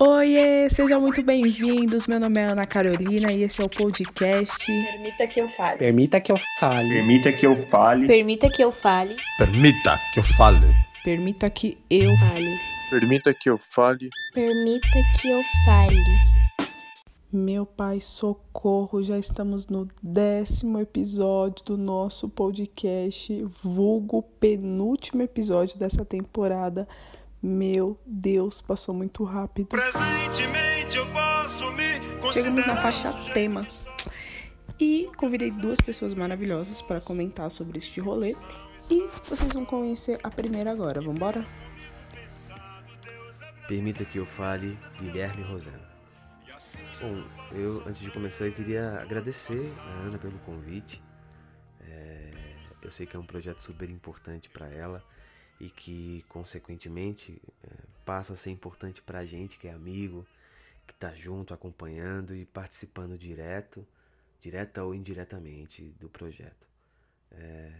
Oiê, sejam muito bem-vindos. Meu nome é Ana Carolina e esse é o podcast. Permita que eu fale. Permita que eu fale. Permita que eu fale. Permita que eu fale. Permita que eu fale. Permita que eu fale. Permita que eu fale. Permita que eu fale. Meu pai, socorro! Já estamos no décimo episódio do nosso podcast, vulgo penúltimo episódio dessa temporada. Meu Deus, passou muito rápido. Presentemente eu posso me Chegamos na faixa tema e convidei duas pessoas maravilhosas para comentar sobre este rolê. E vocês vão conhecer a primeira agora, vambora? Permita que eu fale, Guilherme Roseno. Bom, eu antes de começar eu queria agradecer a Ana pelo convite. É, eu sei que é um projeto super importante para ela e que, consequentemente, é, passa a ser importante para a gente que é amigo, que está junto, acompanhando e participando direto, direta ou indiretamente do projeto. É,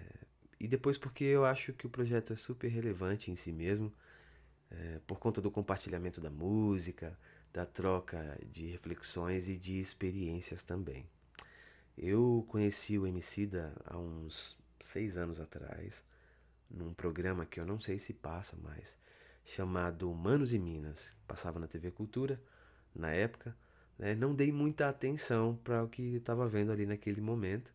e depois porque eu acho que o projeto é super relevante em si mesmo, é, por conta do compartilhamento da música, da troca de reflexões e de experiências também. Eu conheci o Emicida há uns seis anos atrás, num programa que eu não sei se passa mais, chamado Humanos e Minas, passava na TV Cultura na época. Né? Não dei muita atenção para o que estava vendo ali naquele momento,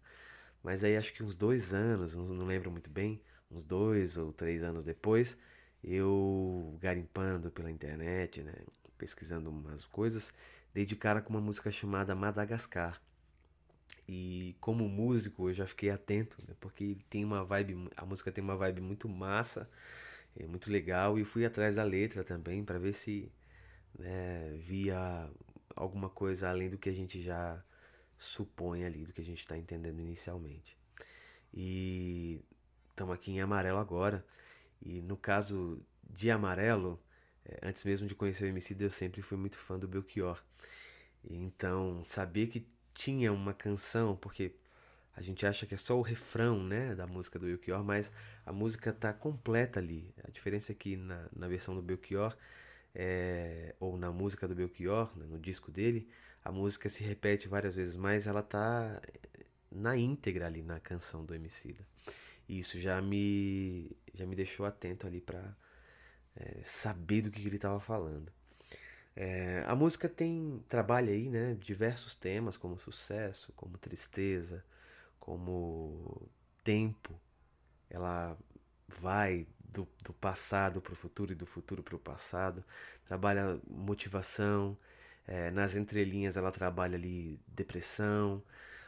mas aí acho que uns dois anos, não, não lembro muito bem, uns dois ou três anos depois, eu garimpando pela internet, né? pesquisando umas coisas, dei de cara com uma música chamada Madagascar. E como músico eu já fiquei atento, né? porque tem uma vibe, a música tem uma vibe muito massa, é muito legal e fui atrás da letra também para ver se né, via alguma coisa além do que a gente já supõe ali, do que a gente está entendendo inicialmente. E estamos aqui em amarelo agora. E no caso de amarelo, é, antes mesmo de conhecer o MC, eu sempre fui muito fã do Belchior. Então, saber que tinha uma canção, porque a gente acha que é só o refrão né, da música do Belchior, mas a música está completa ali. A diferença é que na, na versão do Belchior, é, ou na música do Belchior, né, no disco dele, a música se repete várias vezes, mas ela está na íntegra ali na canção do Emicida. E isso já me, já me deixou atento ali para é, saber do que, que ele estava falando. É, a música tem trabalha aí, né, diversos temas como sucesso, como tristeza, como tempo. Ela vai do, do passado para o futuro e do futuro para o passado. Trabalha motivação. É, nas entrelinhas ela trabalha ali depressão.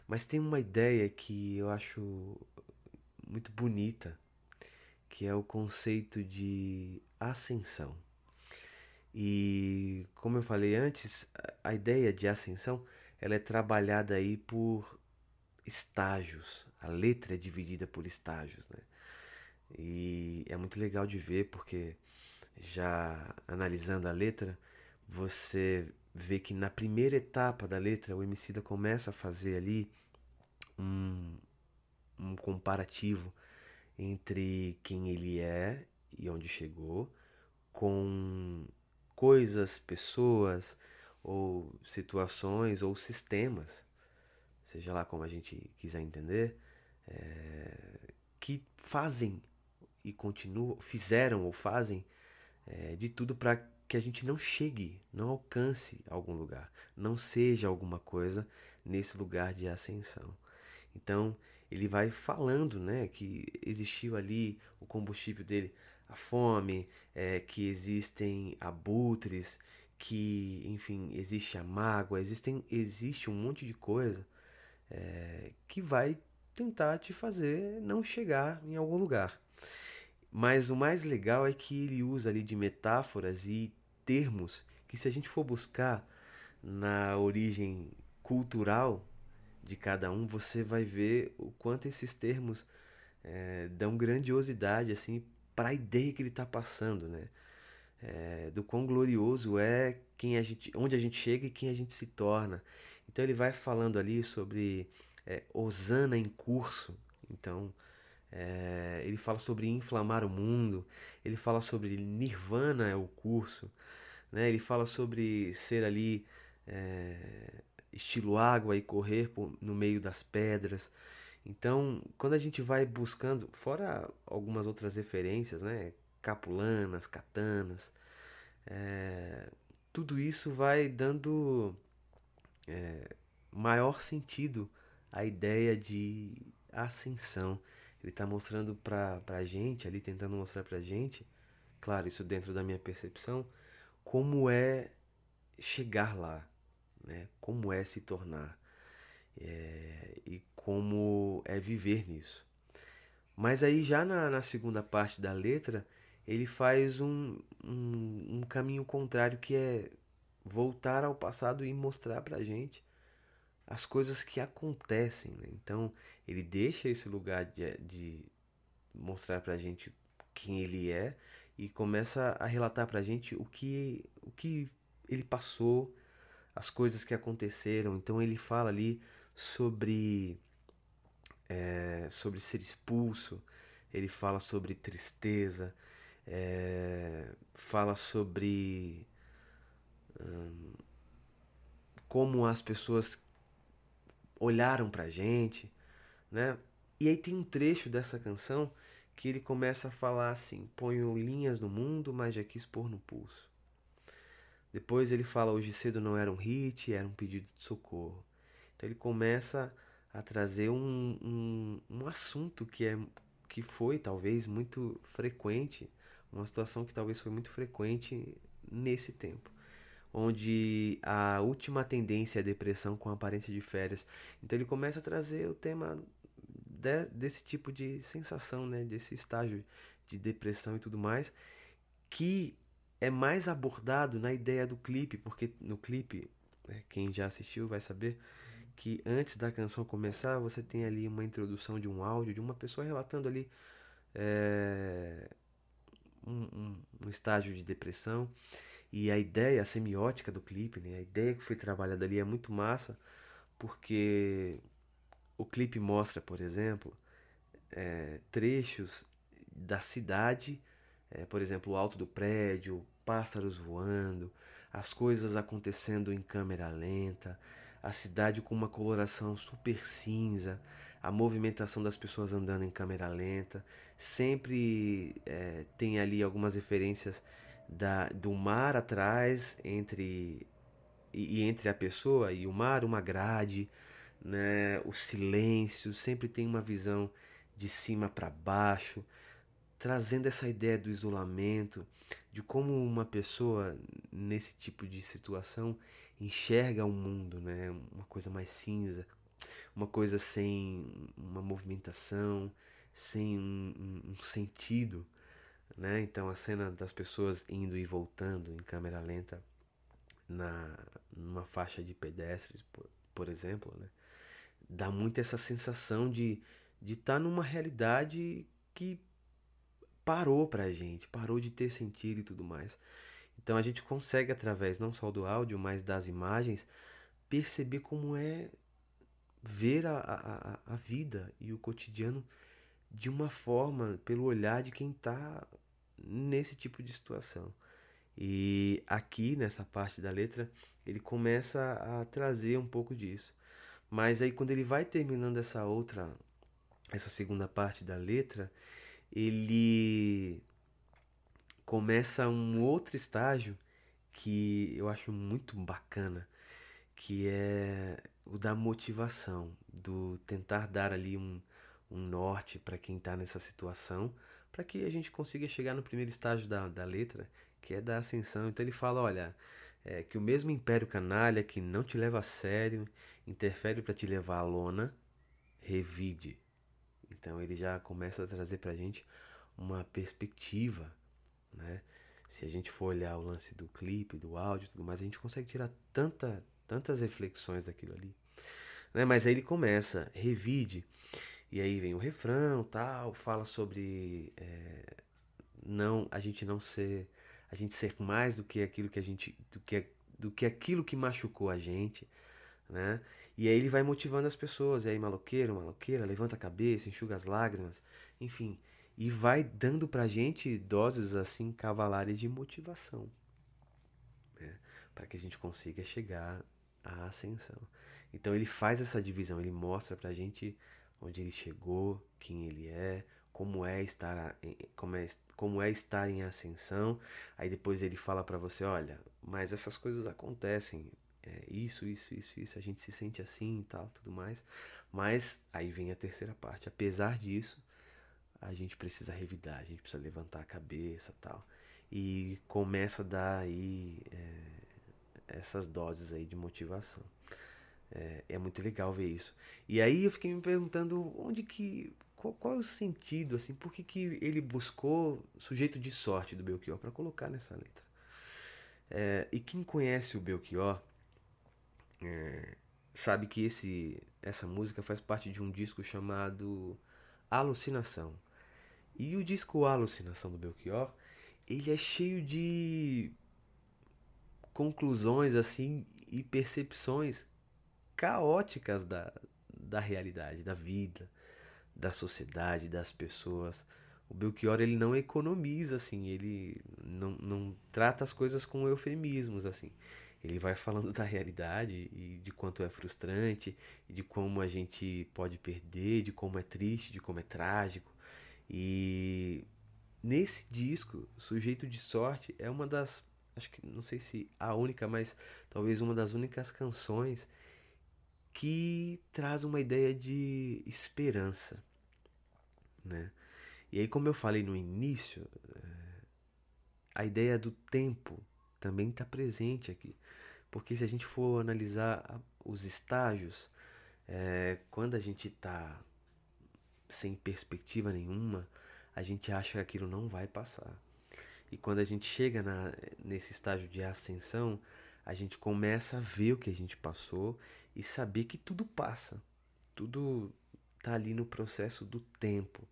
Mas tem uma ideia que eu acho muito bonita, que é o conceito de ascensão. E como eu falei antes, a ideia de ascensão ela é trabalhada aí por estágios. A letra é dividida por estágios, né? E é muito legal de ver porque já analisando a letra, você vê que na primeira etapa da letra o Emicida começa a fazer ali um, um comparativo entre quem ele é e onde chegou com coisas, pessoas ou situações ou sistemas, seja lá como a gente quiser entender, é, que fazem e continuam, fizeram ou fazem é, de tudo para que a gente não chegue, não alcance algum lugar, não seja alguma coisa nesse lugar de ascensão. Então ele vai falando, né, que existiu ali o combustível dele a fome, é, que existem abutres, que, enfim, existe a mágoa, existem, existe um monte de coisa é, que vai tentar te fazer não chegar em algum lugar. Mas o mais legal é que ele usa ali de metáforas e termos que se a gente for buscar na origem cultural de cada um, você vai ver o quanto esses termos é, dão grandiosidade assim para a ideia que ele está passando, né? É, do quão glorioso é quem a gente, onde a gente chega e quem a gente se torna. Então ele vai falando ali sobre é, Osana em curso. Então é, ele fala sobre inflamar o mundo. Ele fala sobre Nirvana é o curso. né? Ele fala sobre ser ali é, estilo água e correr por, no meio das pedras. Então, quando a gente vai buscando, fora algumas outras referências, né? Capulanas, katanas, é, tudo isso vai dando é, maior sentido à ideia de ascensão. Ele está mostrando para a gente, ali tentando mostrar para a gente, claro, isso dentro da minha percepção, como é chegar lá, né? como é se tornar é, e como é viver nisso. Mas aí já na, na segunda parte da letra, ele faz um, um, um caminho contrário que é voltar ao passado e mostrar pra gente as coisas que acontecem. Né? Então ele deixa esse lugar de, de mostrar pra gente quem ele é e começa a relatar pra gente o que, o que ele passou, as coisas que aconteceram. Então ele fala ali sobre é, sobre ser expulso, ele fala sobre tristeza, é, fala sobre hum, como as pessoas olharam pra gente, né? E aí tem um trecho dessa canção que ele começa a falar assim: ponho linhas no mundo, mas já quis pôr no pulso. Depois ele fala: hoje cedo não era um hit, era um pedido de socorro. Então ele começa a trazer um, um, um assunto que, é, que foi talvez muito frequente, uma situação que talvez foi muito frequente nesse tempo onde a última tendência é a depressão com aparência de férias. Então ele começa a trazer o tema de, desse tipo de sensação, né, desse estágio de depressão e tudo mais, que é mais abordado na ideia do clipe, porque no clipe, né, quem já assistiu vai saber que antes da canção começar, você tem ali uma introdução de um áudio de uma pessoa relatando ali é, um, um, um estágio de depressão. E a ideia, a semiótica do clipe, né? a ideia que foi trabalhada ali é muito massa, porque o clipe mostra, por exemplo, é, trechos da cidade, é, por exemplo, o alto do prédio, pássaros voando, as coisas acontecendo em câmera lenta, a cidade com uma coloração super cinza, a movimentação das pessoas andando em câmera lenta. Sempre é, tem ali algumas referências da, do mar atrás entre e, e, entre a pessoa e o mar uma grade, né? O silêncio sempre tem uma visão de cima para baixo, trazendo essa ideia do isolamento, de como uma pessoa nesse tipo de situação enxerga o mundo, né? Uma coisa mais cinza, uma coisa sem uma movimentação, sem um, um, um sentido né? Então a cena das pessoas indo e voltando em câmera lenta na numa faixa de pedestres, por, por exemplo, né? Dá muito essa sensação de de estar tá numa realidade que parou pra gente, parou de ter sentido e tudo mais. Então a gente consegue através não só do áudio, mas das imagens perceber como é ver a, a, a vida e o cotidiano de uma forma, pelo olhar de quem está nesse tipo de situação. E aqui nessa parte da letra ele começa a trazer um pouco disso. Mas aí quando ele vai terminando essa outra, essa segunda parte da letra, ele começa um outro estágio que eu acho muito bacana, que é o da motivação, do tentar dar ali um, um norte para quem está nessa situação, para que a gente consiga chegar no primeiro estágio da, da letra, que é da ascensão. Então ele fala: olha, é, que o mesmo império canalha que não te leva a sério, interfere para te levar à lona, revide. Então ele já começa a trazer para a gente uma perspectiva, né? Se a gente for olhar o lance do clipe, do áudio, tudo mais, a gente consegue tirar tanta, tantas reflexões daquilo ali. Né? Mas aí ele começa, revide. E aí vem o refrão, tal, fala sobre é, não a gente não ser a gente ser mais do que aquilo que a gente do que do que aquilo que machucou a gente, né? E aí ele vai motivando as pessoas, e aí maloqueiro, maloqueira, levanta a cabeça, enxuga as lágrimas, enfim, e vai dando pra gente doses assim cavalares de motivação. para que a gente consiga chegar à ascensão. Então ele faz essa divisão, ele mostra para gente onde ele chegou, quem ele é, como é estar como é, como é estar em ascensão. Aí depois ele fala para você, olha, mas essas coisas acontecem, é, isso, isso, isso, isso, a gente se sente assim e tal, tudo mais. Mas aí vem a terceira parte. Apesar disso, a gente precisa revidar, a gente precisa levantar a cabeça tal. E começa a dar aí é, essas doses aí de motivação. É, é, muito legal ver isso. E aí eu fiquei me perguntando onde que. Qual, qual é o sentido, assim, por que, que ele buscou sujeito de sorte do Belchior para colocar nessa letra? É, e quem conhece o Belchior é, sabe que esse, essa música faz parte de um disco chamado Alucinação. E o disco Alucinação do Belchior, ele é cheio de conclusões assim e percepções caóticas da, da realidade, da vida, da sociedade, das pessoas. O Belchior ele não economiza assim, ele não, não trata as coisas com eufemismos assim. Ele vai falando da realidade e de quanto é frustrante, de como a gente pode perder, de como é triste, de como é trágico. E nesse disco, Sujeito de Sorte é uma das, acho que não sei se a única, mas talvez uma das únicas canções que traz uma ideia de esperança, né? E aí, como eu falei no início, eh, a ideia do tempo também está presente aqui. Porque se a gente for analisar os estágios, é, quando a gente está sem perspectiva nenhuma, a gente acha que aquilo não vai passar. E quando a gente chega na, nesse estágio de ascensão, a gente começa a ver o que a gente passou e saber que tudo passa. Tudo está ali no processo do tempo.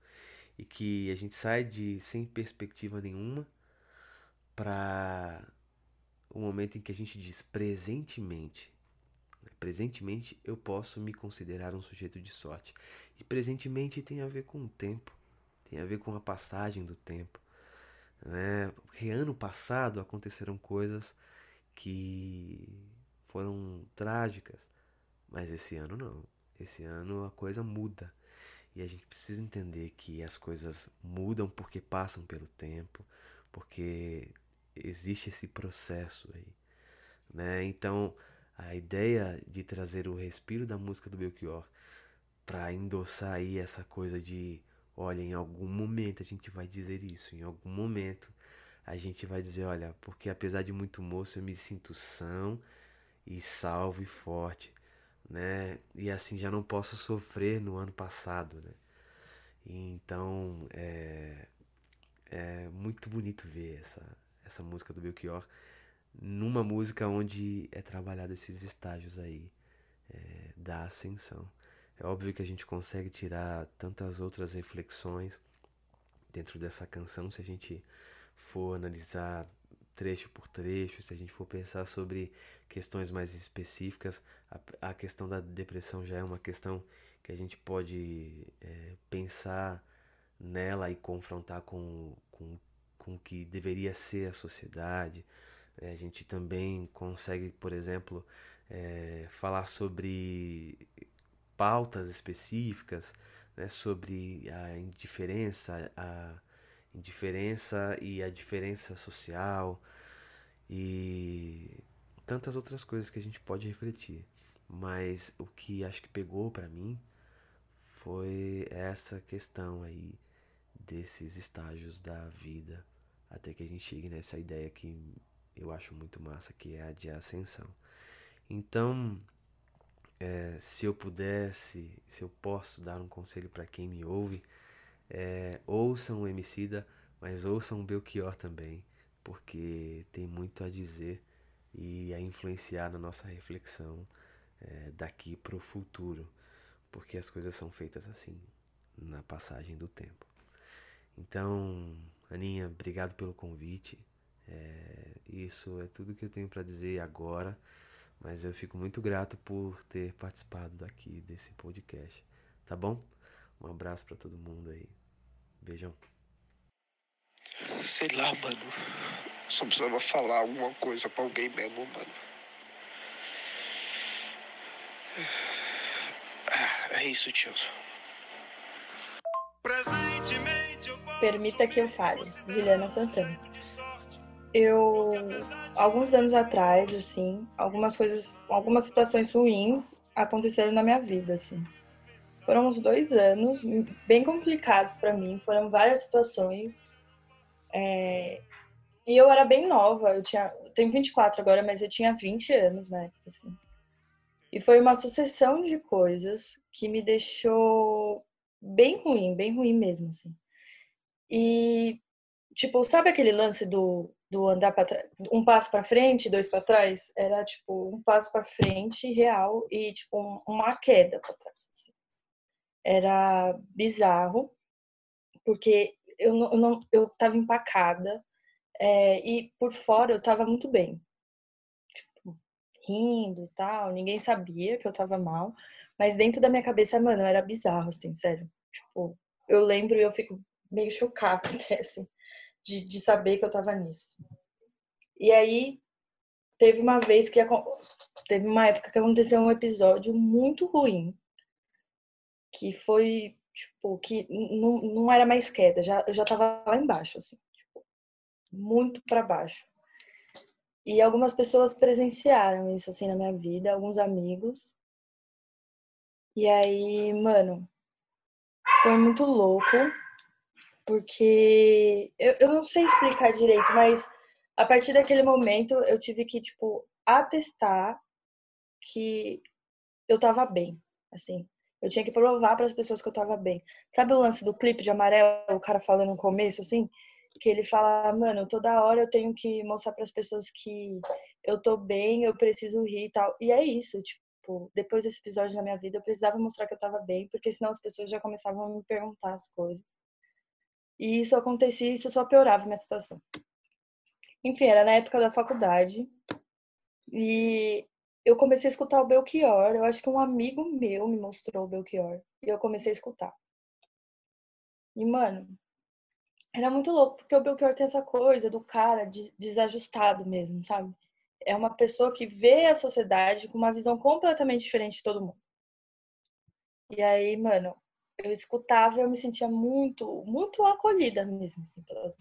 E que a gente sai de sem perspectiva nenhuma para o momento em que a gente diz presentemente. Presentemente eu posso me considerar um sujeito de sorte. E presentemente tem a ver com o tempo, tem a ver com a passagem do tempo. Né? Porque ano passado aconteceram coisas que foram trágicas, mas esse ano não. Esse ano a coisa muda. E a gente precisa entender que as coisas mudam porque passam pelo tempo, porque existe esse processo aí, né? Então, a ideia de trazer o respiro da música do Belchior para endossar aí essa coisa de, olha, em algum momento a gente vai dizer isso, em algum momento a gente vai dizer, olha, porque apesar de muito moço eu me sinto são e salvo e forte, né? E assim já não posso sofrer no ano passado, né? Então é, é muito bonito ver essa, essa música do Belchior numa música onde é trabalhado esses estágios aí é, da ascensão. É óbvio que a gente consegue tirar tantas outras reflexões dentro dessa canção se a gente for analisar trecho por trecho, se a gente for pensar sobre questões mais específicas, a, a questão da depressão já é uma questão que a gente pode é, pensar nela e confrontar com, com com o que deveria ser a sociedade. É, a gente também consegue, por exemplo, é, falar sobre pautas específicas, né, sobre a indiferença, a indiferença e a diferença social e tantas outras coisas que a gente pode refletir. Mas o que acho que pegou para mim foi essa questão aí desses estágios da vida até que a gente chegue nessa ideia que eu acho muito massa, que é a de ascensão. Então, é, se eu pudesse, se eu posso dar um conselho para quem me ouve, é, ouçam o Emicida, mas ouçam o Belchior também, porque tem muito a dizer e a influenciar na nossa reflexão é, daqui para o futuro, porque as coisas são feitas assim, na passagem do tempo. Então, Aninha, obrigado pelo convite. É, isso é tudo que eu tenho para dizer agora, mas eu fico muito grato por ter participado aqui desse podcast. Tá bom? Um abraço para todo mundo aí. Beijão. Sei lá, mano. Só precisava falar alguma coisa pra alguém mesmo, mano. Ah, É isso, tio. Permita que eu fale. Juliana Santana. Eu, alguns anos atrás, assim, algumas coisas, algumas situações ruins aconteceram na minha vida, assim. Foram uns dois anos bem complicados pra mim, foram várias situações. É, E eu era bem nova, eu tinha, eu tenho 24 agora, mas eu tinha 20 anos época, assim. E foi uma sucessão de coisas que me deixou bem ruim, bem ruim mesmo, assim. E, tipo, sabe aquele lance do, do andar para um passo para frente, dois para trás? Era, tipo, um passo para frente real e, tipo, um- uma queda para trás. assim. Era bizarro, porque eu não, eu não eu tava empacada é, e por fora eu tava muito bem. Tipo, rindo e tal, ninguém sabia que eu tava mal, mas dentro da minha cabeça, mano, era bizarro, assim, sério. Tipo, eu lembro e eu fico meio chocada até, assim, de, de saber que eu tava nisso. E aí, teve uma vez que teve uma época que aconteceu um episódio muito ruim, que foi, tipo, que não, não era mais queda, já, eu já tava lá embaixo, assim, tipo, muito pra baixo. E algumas pessoas presenciaram isso, assim, na minha vida, alguns amigos. E aí, mano, foi muito louco, porque eu, eu não sei explicar direito, mas a partir daquele momento eu tive que, tipo, atestar que eu tava bem, assim. Eu tinha que provar para as pessoas que eu tava bem. Sabe o lance do clipe de amarelo, o cara falando no começo, assim? Que ele fala, mano, toda hora eu tenho que mostrar para as pessoas que eu tô bem, eu preciso rir e tal. E é isso, tipo, depois desse episódio na minha vida, eu precisava mostrar que eu tava bem, porque senão as pessoas já começavam a me perguntar as coisas. E isso acontecia isso só piorava minha situação. Enfim, era na época da faculdade. E eu comecei a escutar o Belchior. Eu acho que um amigo meu me mostrou o Belchior. E eu comecei a escutar. E, mano, era muito louco, porque o Belchior tem essa coisa do cara de- desajustado mesmo, sabe? É uma pessoa que vê a sociedade com uma visão completamente diferente de todo mundo. E aí, mano, eu escutava eu me sentia muito, muito acolhida mesmo, assim, pelas.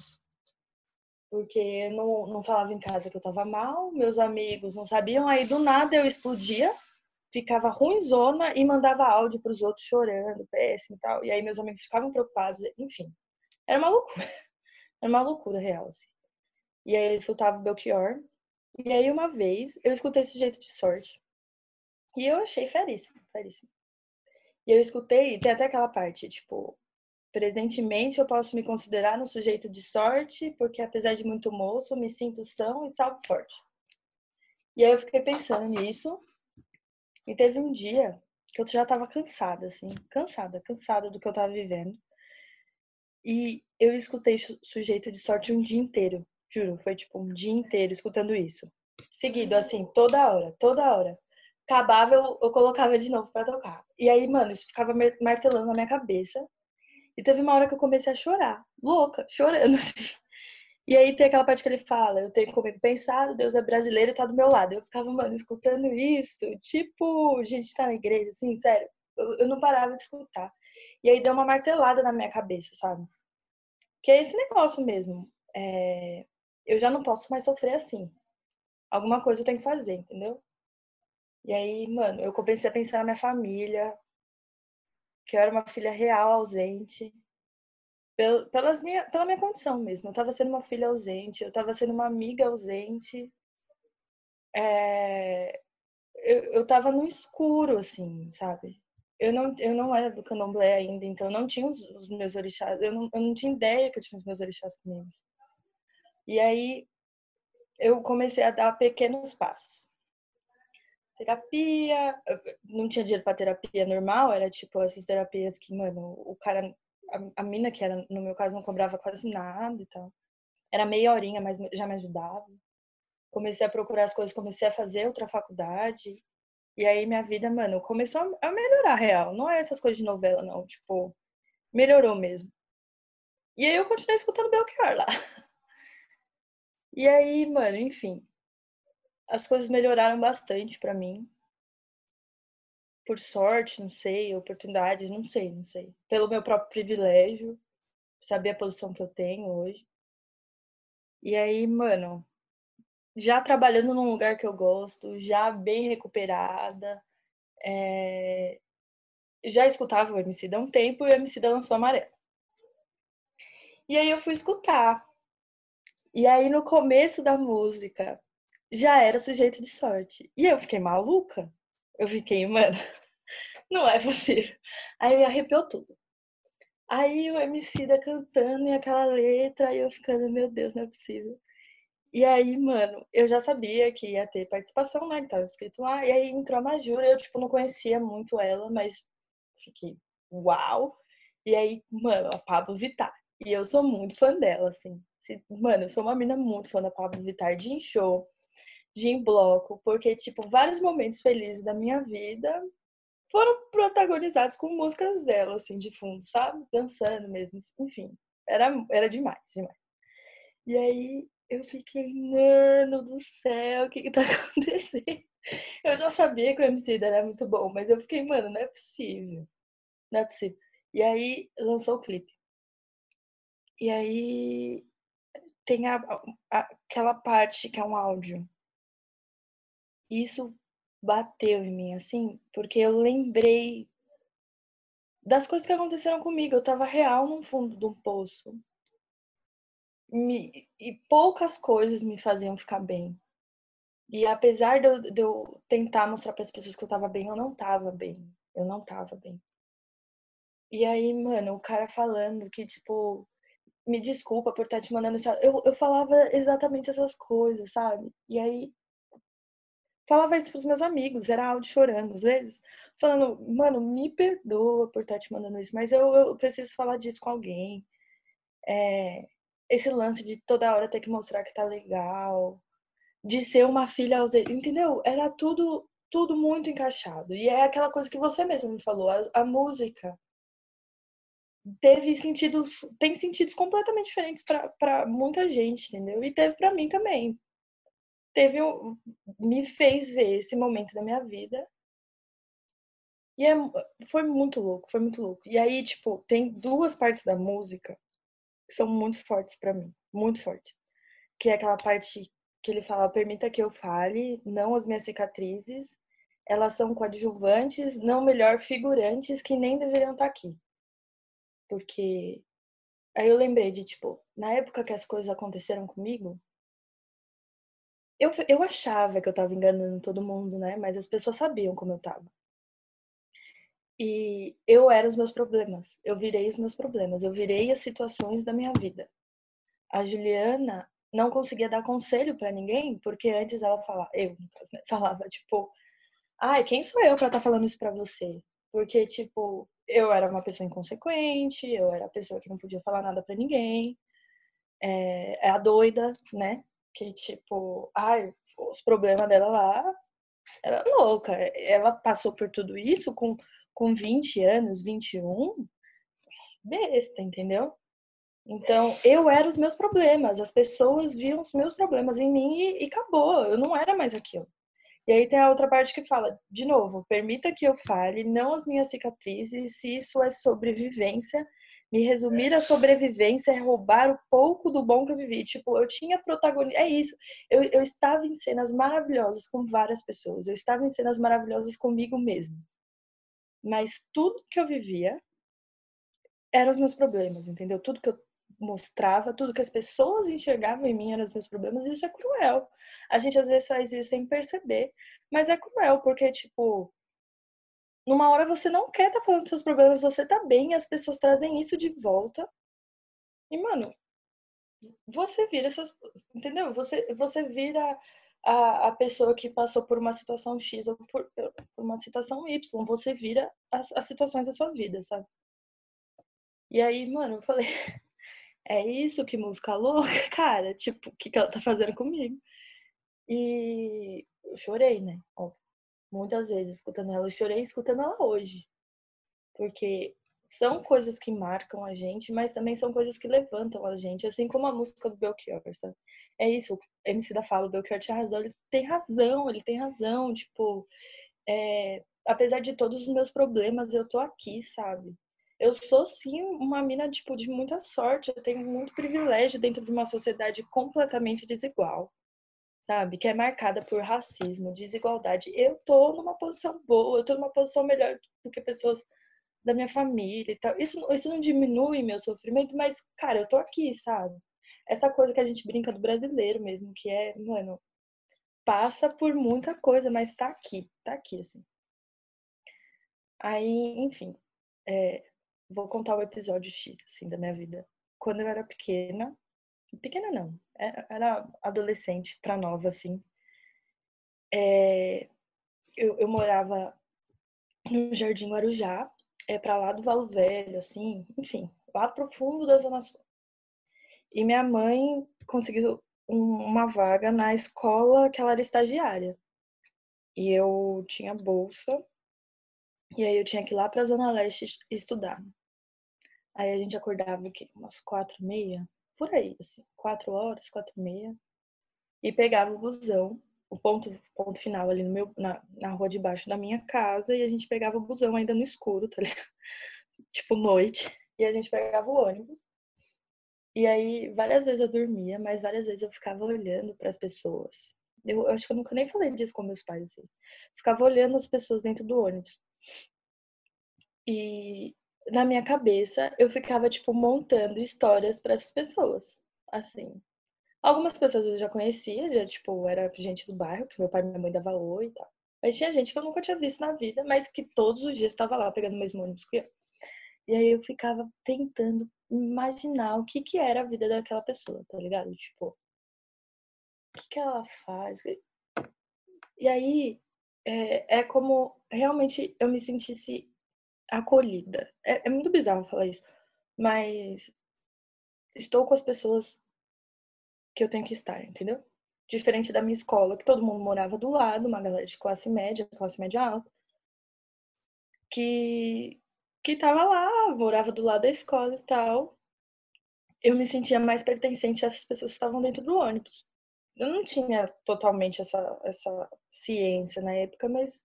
Porque eu não, não falava em casa que eu tava mal, meus amigos não sabiam, aí do nada eu explodia, ficava ruimzona e mandava áudio pros outros chorando, péssimo e tal. E aí meus amigos ficavam preocupados, enfim. Era uma loucura. Era uma loucura real, assim. E aí eu escutava o Belchior. E aí uma vez eu escutei Sujeito de Sorte. E eu achei feríssimo, feríssimo. E eu escutei, tem até aquela parte, tipo, presentemente eu posso me considerar um sujeito de sorte, porque apesar de muito moço, me sinto são e salvo forte. E aí eu fiquei pensando nisso. E teve um dia que eu já tava cansada, assim, cansada, cansada do que eu tava vivendo. E eu escutei Su- sujeito de sorte um dia inteiro, juro, foi tipo um dia inteiro escutando isso. Seguido, assim, toda hora, toda hora. Acabava, eu, eu colocava de novo pra tocar. E aí, mano, isso ficava mar- martelando na minha cabeça. E teve uma hora que eu comecei a chorar, louca, chorando, assim. E aí tem aquela parte que ele fala, eu tenho comigo pensado, Deus é brasileiro e tá do meu lado. Eu ficava, mano, escutando isso, tipo, gente tá na igreja, assim, sério. Eu, eu não parava de escutar. E aí deu uma martelada na minha cabeça, sabe? Que é esse negócio mesmo. É, Eu já não posso mais sofrer assim. Alguma coisa eu tenho que fazer, entendeu? E aí, mano, eu comecei a pensar na minha família, que eu era uma filha real ausente. Pel- Pelas minha, pela minha condição mesmo. Eu tava sendo uma filha ausente, eu tava sendo uma amiga ausente. É, Eu, eu tava no escuro, assim, sabe? Eu não, eu não era do candomblé ainda, então eu não tinha os, os meus orixás. Eu não, eu não tinha ideia que eu tinha os meus orixás comigo. E aí eu comecei a dar pequenos passos. Terapia, não tinha dinheiro pra terapia normal, era tipo essas terapias que, mano, o cara, a, a mina que era, no meu caso, não cobrava quase nada e tal. Era meia horinha, mas já me ajudava. Comecei a procurar as coisas, comecei a fazer outra faculdade. E aí minha vida, mano, começou a a melhorar real. Não é essas coisas de novela, não. Tipo, melhorou mesmo. E aí eu continuei escutando Belchior lá. E aí, mano, enfim. As coisas melhoraram bastante para mim. Por sorte, não sei, oportunidades, não sei, não sei. Pelo meu próprio privilégio, saber a posição que eu tenho hoje. E aí, mano, já trabalhando num lugar que eu gosto, já bem recuperada, é... já escutava o MC há um tempo e o MC lançou Amarelo. E aí eu fui escutar. E aí no começo da música já era sujeito de sorte. E eu fiquei maluca. Eu fiquei, mano, não é possível. Aí me arrepiou tudo. Aí o MC da cantando e aquela letra, e eu ficando, meu Deus, não é possível. E aí, mano, eu já sabia que ia ter participação, né? Que tava escrito lá. E aí entrou a Majura, eu, tipo, não conhecia muito ela, mas fiquei, uau! E aí, mano, a Pablo Vittar. E eu sou muito fã dela, assim. Mano, eu sou uma mina muito fã da Pablo Vittar de show, de em bloco, porque, tipo, vários momentos felizes da minha vida foram protagonizados com músicas dela, assim, de fundo, sabe? Dançando mesmo, enfim. Era, era demais, demais. E aí eu fiquei, mano do céu, o que que tá acontecendo? Eu já sabia que o MC era muito bom, mas eu fiquei, mano, não é possível. Não é possível. E aí lançou o clipe. E aí tem a, a, aquela parte que é um áudio. Isso bateu em mim, assim, porque eu lembrei das coisas que aconteceram comigo. Eu tava real no fundo de um poço. Me, e poucas coisas me faziam ficar bem. E apesar de eu, de eu tentar mostrar para as pessoas que eu tava bem, eu não tava bem. Eu não tava bem. E aí, mano, o cara falando que, tipo, me desculpa por estar te mandando isso. Eu, eu falava exatamente essas coisas, sabe? E aí, falava isso pros meus amigos, era áudio chorando às vezes, falando, mano, me perdoa por estar te mandando isso, mas eu, eu preciso falar disso com alguém. É, esse lance de toda hora ter que mostrar que tá legal, de ser uma filha ausente, entendeu? Era tudo tudo muito encaixado. E é aquela coisa que você mesmo me falou, a, a música teve sentidos, tem sentidos completamente diferentes para muita gente, entendeu? E teve para mim também. Teve um, me fez ver esse momento da minha vida. E é, foi muito louco, foi muito louco. E aí, tipo, tem duas partes da música que são muito fortes para mim, muito fortes. Que é aquela parte que ele fala: "Permita que eu fale, não as minhas cicatrizes. Elas são coadjuvantes, não melhor figurantes que nem deveriam estar tá aqui." Porque aí eu lembrei de, tipo, na época que as coisas aconteceram comigo, eu, eu achava que eu tava enganando todo mundo, né? Mas as pessoas sabiam como eu tava. E eu era os meus problemas. Eu virei os meus problemas. Eu virei as situações da minha vida. A Juliana não conseguia dar conselho para ninguém, porque antes ela falava, eu, né, falava, tipo, ai, quem sou eu para estar tá falando isso para você? Porque, tipo, eu era uma pessoa inconsequente, eu era a pessoa que não podia falar nada para ninguém. É, é, a doida, né? Que, tipo, ai, os problemas dela lá era louca. Ela passou por tudo isso com, com 20 anos, 21, besta, entendeu? Então, eu era os meus problemas, as pessoas viam os meus problemas em mim e, e acabou, eu não era mais aquilo. E aí tem a outra parte que fala, de novo, permita que eu fale, não as minhas cicatrizes, se isso é sobrevivência, me resumir a sobrevivência é roubar o pouco do bom que eu vivi. Tipo, eu tinha protagonismo. É isso. Eu, eu estava em cenas maravilhosas com várias pessoas. Eu estava em cenas maravilhosas comigo mesmo. Mas tudo que eu vivia eram os meus problemas, entendeu? Tudo que eu mostrava, tudo que as pessoas enxergavam em mim eram os meus problemas, isso é cruel. A gente às vezes faz isso sem perceber, mas é cruel, porque, tipo, numa hora você não quer estar tá falando dos seus problemas, você tá bem, as pessoas trazem isso de volta. E, mano, você vira essas. Entendeu? Você, você vira a, a pessoa que passou por uma situação X ou por, por uma situação Y. Você vira as, as situações da sua vida, sabe? E aí, mano, eu falei, é isso que música louca, cara? Tipo, o que, que ela tá fazendo comigo? E eu chorei, né? Ó, muitas vezes escutando ela. Eu chorei escutando ela hoje. Porque são coisas que marcam a gente, mas também são coisas que levantam a gente, assim como a música do Belchior, sabe? É isso, MC da fala, o Belchior tinha razão, ele tem razão, ele tem razão, tipo, é, apesar de todos os meus problemas, eu tô aqui, sabe? Eu sou sim uma mina tipo de muita sorte, eu tenho muito privilégio dentro de uma sociedade completamente desigual, sabe? Que é marcada por racismo, desigualdade. Eu tô numa posição boa, eu tô numa posição melhor do que pessoas da minha família e tal. Isso, isso não diminui meu sofrimento, mas, cara, eu tô aqui, sabe? Essa coisa que a gente brinca do brasileiro mesmo, que é, mano, passa por muita coisa, mas tá aqui, tá aqui, assim. Aí, enfim, é, vou contar o episódio X, assim, da minha vida. Quando eu era pequena, pequena não, é, era adolescente pra nova, assim, é, eu, eu morava no Jardim Guarujá, é para lá do Valo Velho, assim, enfim, lá pro fundo da Zona Sul. E minha mãe conseguiu uma vaga na escola que ela era estagiária. E eu tinha bolsa, e aí eu tinha que ir lá pra Zona Leste estudar. Aí a gente acordava o quê? Umas quatro e meia? Por aí, assim, quatro horas, quatro e meia. E pegava o busão o ponto, ponto final ali no meu, na, na rua de baixo da minha casa e a gente pegava o busão ainda no escuro, tá ligado? tipo noite. E a gente pegava o ônibus. E aí, várias vezes eu dormia, mas várias vezes eu ficava olhando para as pessoas. Eu, eu, acho que eu nunca nem falei disso com meus pais, assim. Ficava olhando as pessoas dentro do ônibus. E na minha cabeça, eu ficava, tipo, montando histórias para essas pessoas. Assim, Algumas pessoas eu já conhecia, já, tipo, era gente do bairro, que meu pai e minha mãe davam oi e tal. Mas tinha gente que eu nunca tinha visto na vida, mas que todos os dias estava lá pegando o mesmo ônibus que eu. E aí eu ficava tentando imaginar o que que era a vida daquela pessoa, tá ligado? Tipo, o que que ela faz? E aí é, é como realmente eu me sentisse acolhida. É, é muito bizarro falar isso, mas estou com as pessoas que eu tenho que estar, entendeu? Diferente da minha escola, que todo mundo morava do lado, uma galera de classe média, classe média alta, que que tava lá, morava do lado da escola e tal. Eu me sentia mais pertencente a essas pessoas que estavam dentro do ônibus. Eu não tinha totalmente essa, essa ciência na época, mas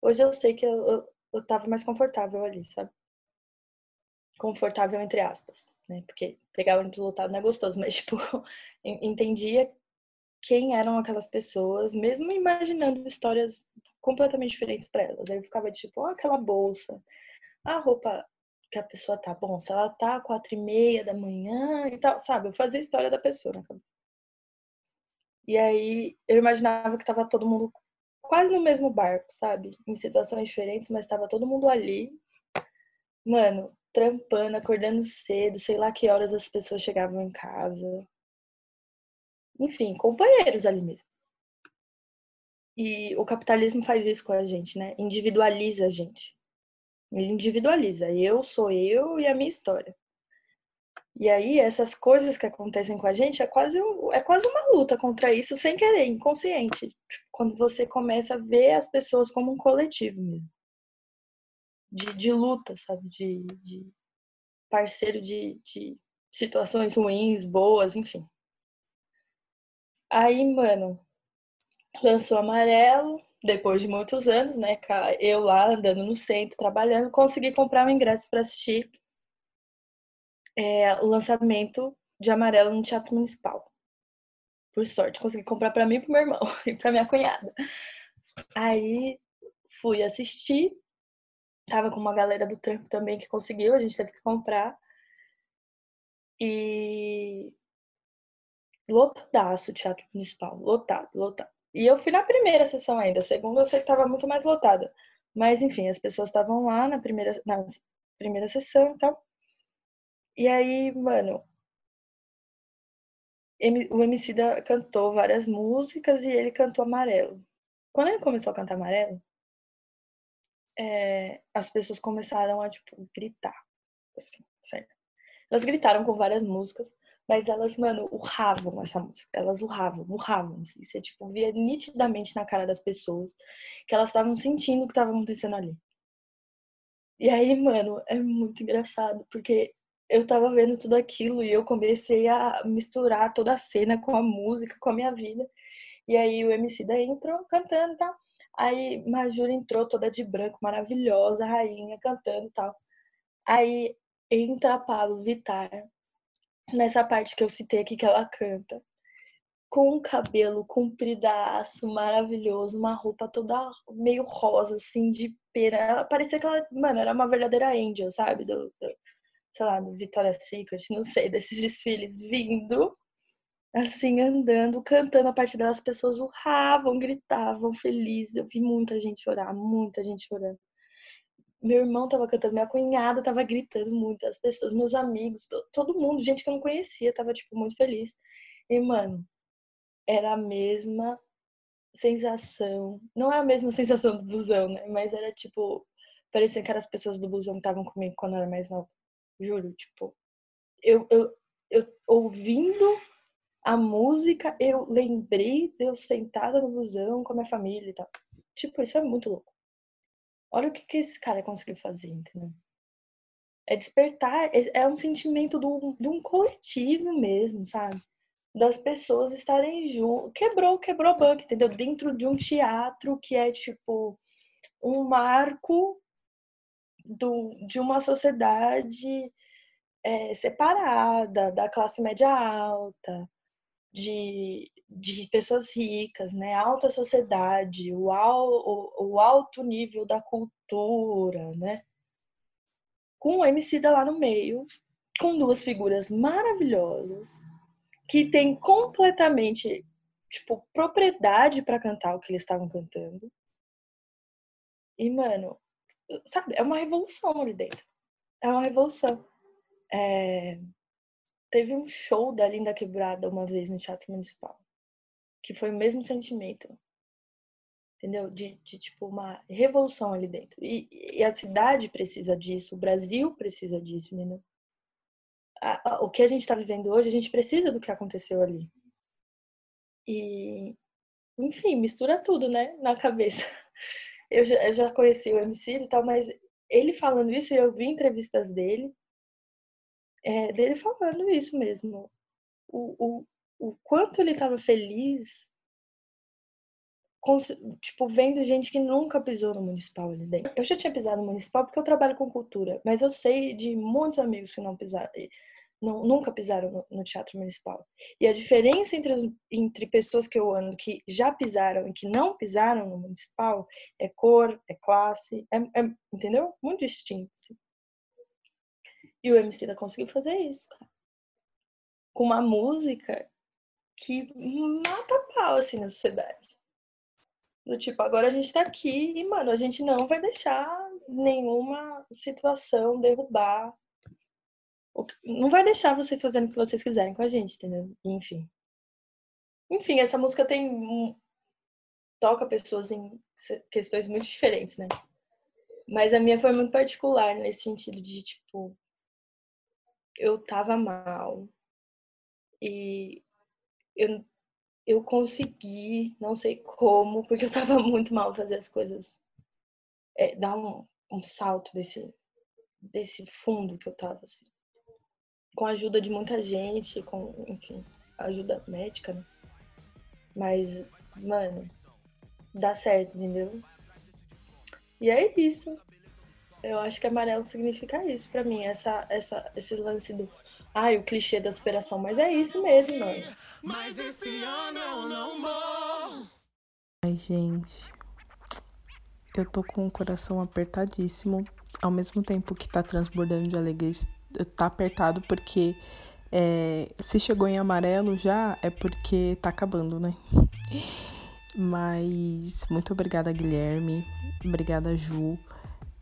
hoje eu sei que eu, eu, eu tava mais confortável ali, sabe? Confortável entre aspas né? Porque pegar o ônibus lotado não é gostoso, mas, tipo, entendia quem eram aquelas pessoas, mesmo imaginando histórias completamente diferentes para elas. Aí eu ficava tipo, oh, aquela bolsa, a roupa que a pessoa tá, bom, se ela tá quatro e meia da manhã e tal, sabe? Eu fazia a história da pessoa cabeça. E aí eu imaginava que tava todo mundo quase no mesmo barco, sabe? Em situações diferentes, mas tava todo mundo ali. Mano, trampando, acordando cedo, sei lá que horas as pessoas chegavam em casa. Enfim, companheiros ali mesmo. E o capitalismo faz isso com a gente, né? Individualiza a gente. Ele individualiza. Eu sou eu e a minha história. E aí, essas coisas que acontecem com a gente é quase, é quase uma luta contra isso sem querer, inconsciente. Quando você começa a ver as pessoas como um coletivo mesmo de, de luta, sabe? De, de parceiro de, de situações ruins, boas, enfim. Aí, mano, lançou Amarelo, depois de muitos anos, né? Eu lá andando no centro, trabalhando, consegui comprar um ingresso para assistir é, o lançamento de Amarelo no Teatro Municipal. Por sorte, consegui comprar para mim e pro meu irmão e para minha cunhada. Aí fui assistir Tava com uma galera do trampo também que conseguiu, a gente teve que comprar. E lotadaço o Teatro Municipal, lotado, lotado. E eu fui na primeira sessão ainda, a segunda eu sei que tava muito mais lotada. Mas enfim, as pessoas estavam lá na primeira, na primeira sessão e tal. E aí, mano, o MC da cantou várias músicas e ele cantou Amarelo. Quando ele começou a cantar Amarelo, é, as pessoas começaram a, tipo, gritar. Assim, certo? Elas gritaram com várias músicas, mas elas, mano, urravam essa música. Elas urravam, urravam. Assim. Você, tipo, via nitidamente na cara das pessoas que elas estavam sentindo o que estava acontecendo ali. E aí, mano, é muito engraçado, porque eu tava vendo tudo aquilo e eu comecei a misturar toda a cena com a música, com a minha vida. E aí o MC da entrou cantando tal. Aí Majura entrou toda de branco, maravilhosa, rainha, cantando e tal. Aí entra Pablo Vittar, nessa parte que eu citei aqui que ela canta com um cabelo compridaço, maravilhoso, uma roupa toda meio rosa, assim, de pena. Ela parecia que ela, mano, era uma verdadeira angel, sabe? Do, do sei lá, do Victoria's Secret, não sei, desses desfiles vindo, assim, andando, cantando a partir delas, as pessoas urravam, gritavam, felizes. Eu vi muita gente chorar, muita gente chorando. Meu irmão tava cantando, minha cunhada tava gritando muito, as pessoas, meus amigos, todo mundo, gente que eu não conhecia, tava, tipo, muito feliz. E, mano, era a mesma sensação. Não é a mesma sensação do busão, né? Mas era tipo. Parecia que as pessoas do busão estavam comigo quando eu era mais nova. Juro, tipo. Eu, eu, eu ouvindo a música, eu lembrei de eu sentada no busão com a minha família e tal. Tipo, isso é muito louco. Olha o que, que esse cara conseguiu fazer, entendeu? É despertar, é, é um sentimento de um coletivo mesmo, sabe? das pessoas estarem junto. Quebrou, quebrou o banco, entendeu? Dentro de um teatro que é tipo um marco do, de uma sociedade é, separada, da classe média alta, de, de pessoas ricas, né? Alta sociedade, o, o, o alto nível da cultura, né? Com o MC da lá no meio, com duas figuras maravilhosas, que tem completamente, tipo, propriedade para cantar o que eles estavam cantando. E, mano, sabe, é uma revolução ali dentro. É uma revolução. É... Teve um show da Linda Quebrada uma vez no Teatro Municipal, que foi o mesmo sentimento. Entendeu? De, de tipo, uma revolução ali dentro. E, e a cidade precisa disso, o Brasil precisa disso, entendeu? a, a, o que a gente está vivendo hoje, a gente precisa do que aconteceu ali. E, enfim, mistura tudo, né, na cabeça. Eu já, já conheci o MC e tal, mas ele falando isso, eu vi entrevistas dele, é, dele falando isso mesmo. O, o, o quanto ele estava feliz, com, tipo, vendo gente que nunca pisou no municipal ali dentro. Eu já tinha pisado no municipal porque eu trabalho com cultura, mas eu sei de muitos amigos que não pisaram não, nunca pisaram no, no, teatro municipal. E a diferença entre, entre pessoas que eu ando que já pisaram e que não pisaram no municipal é cor, é classe, é, é entendeu? Muito distinto. Assim. E o MC da conseguiu fazer isso, cara. Com uma música que mata pau, assim, na sociedade. Do tipo, agora a gente tá aqui e, mano, a gente não vai deixar nenhuma situação derrubar não vai deixar vocês fazendo o que vocês quiserem com a gente, entendeu? Enfim. Enfim, essa música tem. toca pessoas em questões muito diferentes, né? Mas a minha foi muito particular nesse sentido de, tipo, eu tava mal e eu, eu consegui, não sei como, porque eu tava muito mal fazer as coisas, é, dar um, um salto desse, desse fundo que eu tava, assim com a ajuda de muita gente, com, enfim, ajuda médica, né? Mas, mano, dá certo, entendeu? E é isso. Eu acho que amarelo significa isso para mim, essa, essa, esse lance do. Ai, o clichê da superação, mas é isso mesmo, mano. Mas esse ano eu não morro. Ai, gente. Eu tô com o coração apertadíssimo. Ao mesmo tempo que tá transbordando de alegria, tá apertado porque é, se chegou em amarelo já é porque tá acabando, né? Mas muito obrigada, Guilherme. Obrigada, Ju.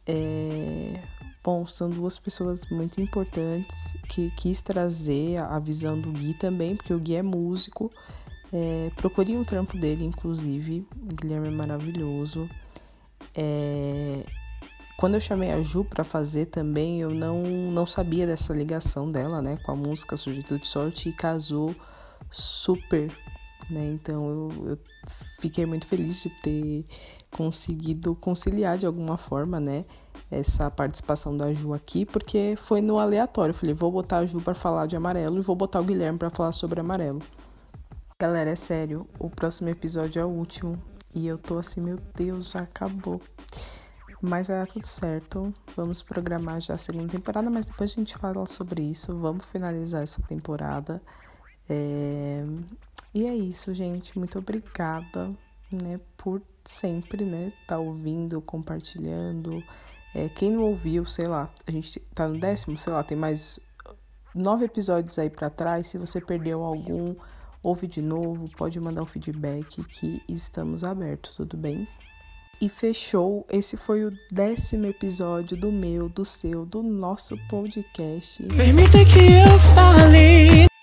É, bom, são duas pessoas muito importantes que quis trazer a visão do Gui também, porque o Gui é músico. É, procurei um trampo dele, inclusive. O Guilherme é maravilhoso. É, quando eu chamei a Ju para fazer também, eu não, não sabia dessa ligação dela, né, com a música Sujeito de Sorte e casou super né? Então eu, eu fiquei muito feliz de ter conseguido conciliar de alguma forma, né? Essa participação da Ju aqui, porque foi no aleatório. Eu falei, vou botar a Ju para falar de amarelo e vou botar o Guilherme para falar sobre amarelo. Galera, é sério, o próximo episódio é o último. E eu tô assim, meu Deus, já acabou. Mas vai dar tudo certo. Vamos programar já a segunda temporada, mas depois a gente fala sobre isso. Vamos finalizar essa temporada. É... E é isso, gente. Muito obrigada, né, por sempre, né, tá ouvindo, compartilhando. É, quem não ouviu, sei lá, a gente tá no décimo, sei lá, tem mais nove episódios aí para trás. Se você perdeu algum, ouve de novo, pode mandar um feedback que estamos abertos, tudo bem? E fechou. Esse foi o décimo episódio do meu, do seu, do nosso podcast. Permita que eu fale.